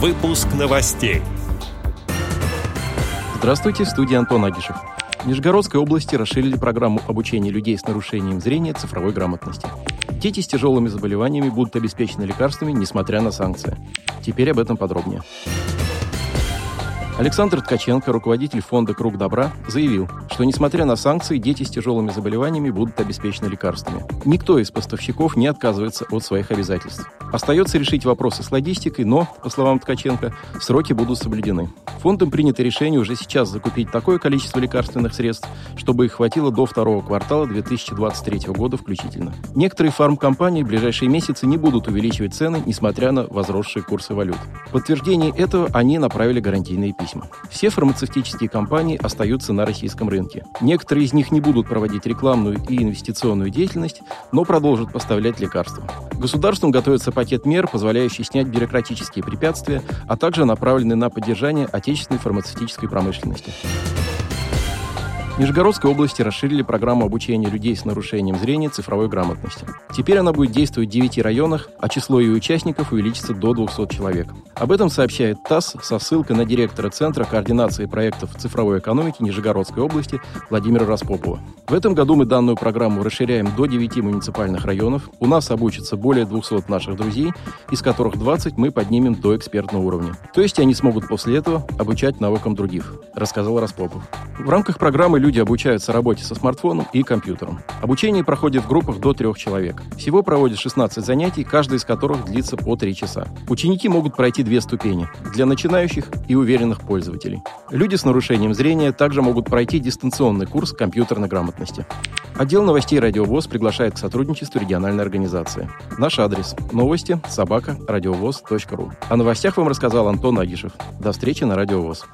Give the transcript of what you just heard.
Выпуск новостей. Здравствуйте, в студии Антон Агишев. В Нижегородской области расширили программу обучения людей с нарушением зрения цифровой грамотности. Дети с тяжелыми заболеваниями будут обеспечены лекарствами, несмотря на санкции. Теперь об этом подробнее. Александр Ткаченко, руководитель фонда «Круг добра», заявил, что несмотря на санкции, дети с тяжелыми заболеваниями будут обеспечены лекарствами. Никто из поставщиков не отказывается от своих обязательств. Остается решить вопросы с логистикой, но, по словам Ткаченко, сроки будут соблюдены. Фондом принято решение уже сейчас закупить такое количество лекарственных средств, чтобы их хватило до второго квартала 2023 года включительно. Некоторые фармкомпании в ближайшие месяцы не будут увеличивать цены, несмотря на возросшие курсы валют. В подтверждение этого они направили гарантийные письма. Все фармацевтические компании остаются на российском рынке. Некоторые из них не будут проводить рекламную и инвестиционную деятельность, но продолжат поставлять лекарства. Государством готовится пакет мер, позволяющий снять бюрократические препятствия, а также направленный на поддержание отечественной фармацевтической промышленности. В Нижегородской области расширили программу обучения людей с нарушением зрения цифровой грамотности. Теперь она будет действовать в 9 районах, а число ее участников увеличится до 200 человек. Об этом сообщает ТАСС со ссылкой на директора Центра координации проектов цифровой экономики Нижегородской области Владимира Распопова. В этом году мы данную программу расширяем до 9 муниципальных районов. У нас обучатся более 200 наших друзей, из которых 20 мы поднимем до экспертного уровня. То есть они смогут после этого обучать навыкам других, рассказал Распопов. В рамках программы люди обучаются работе со смартфоном и компьютером. Обучение проходит в группах до трех человек. Всего проводят 16 занятий, каждый из которых длится по 3 часа. Ученики могут пройти две ступени – для начинающих и уверенных пользователей. Люди с нарушением зрения также могут пройти дистанционный курс компьютерной грамотности. Отдел новостей «Радиовоз» приглашает к сотрудничеству региональной организации. Наш адрес – новости собака радиовоз.ру. О новостях вам рассказал Антон Агишев. До встречи на «Радиовоз».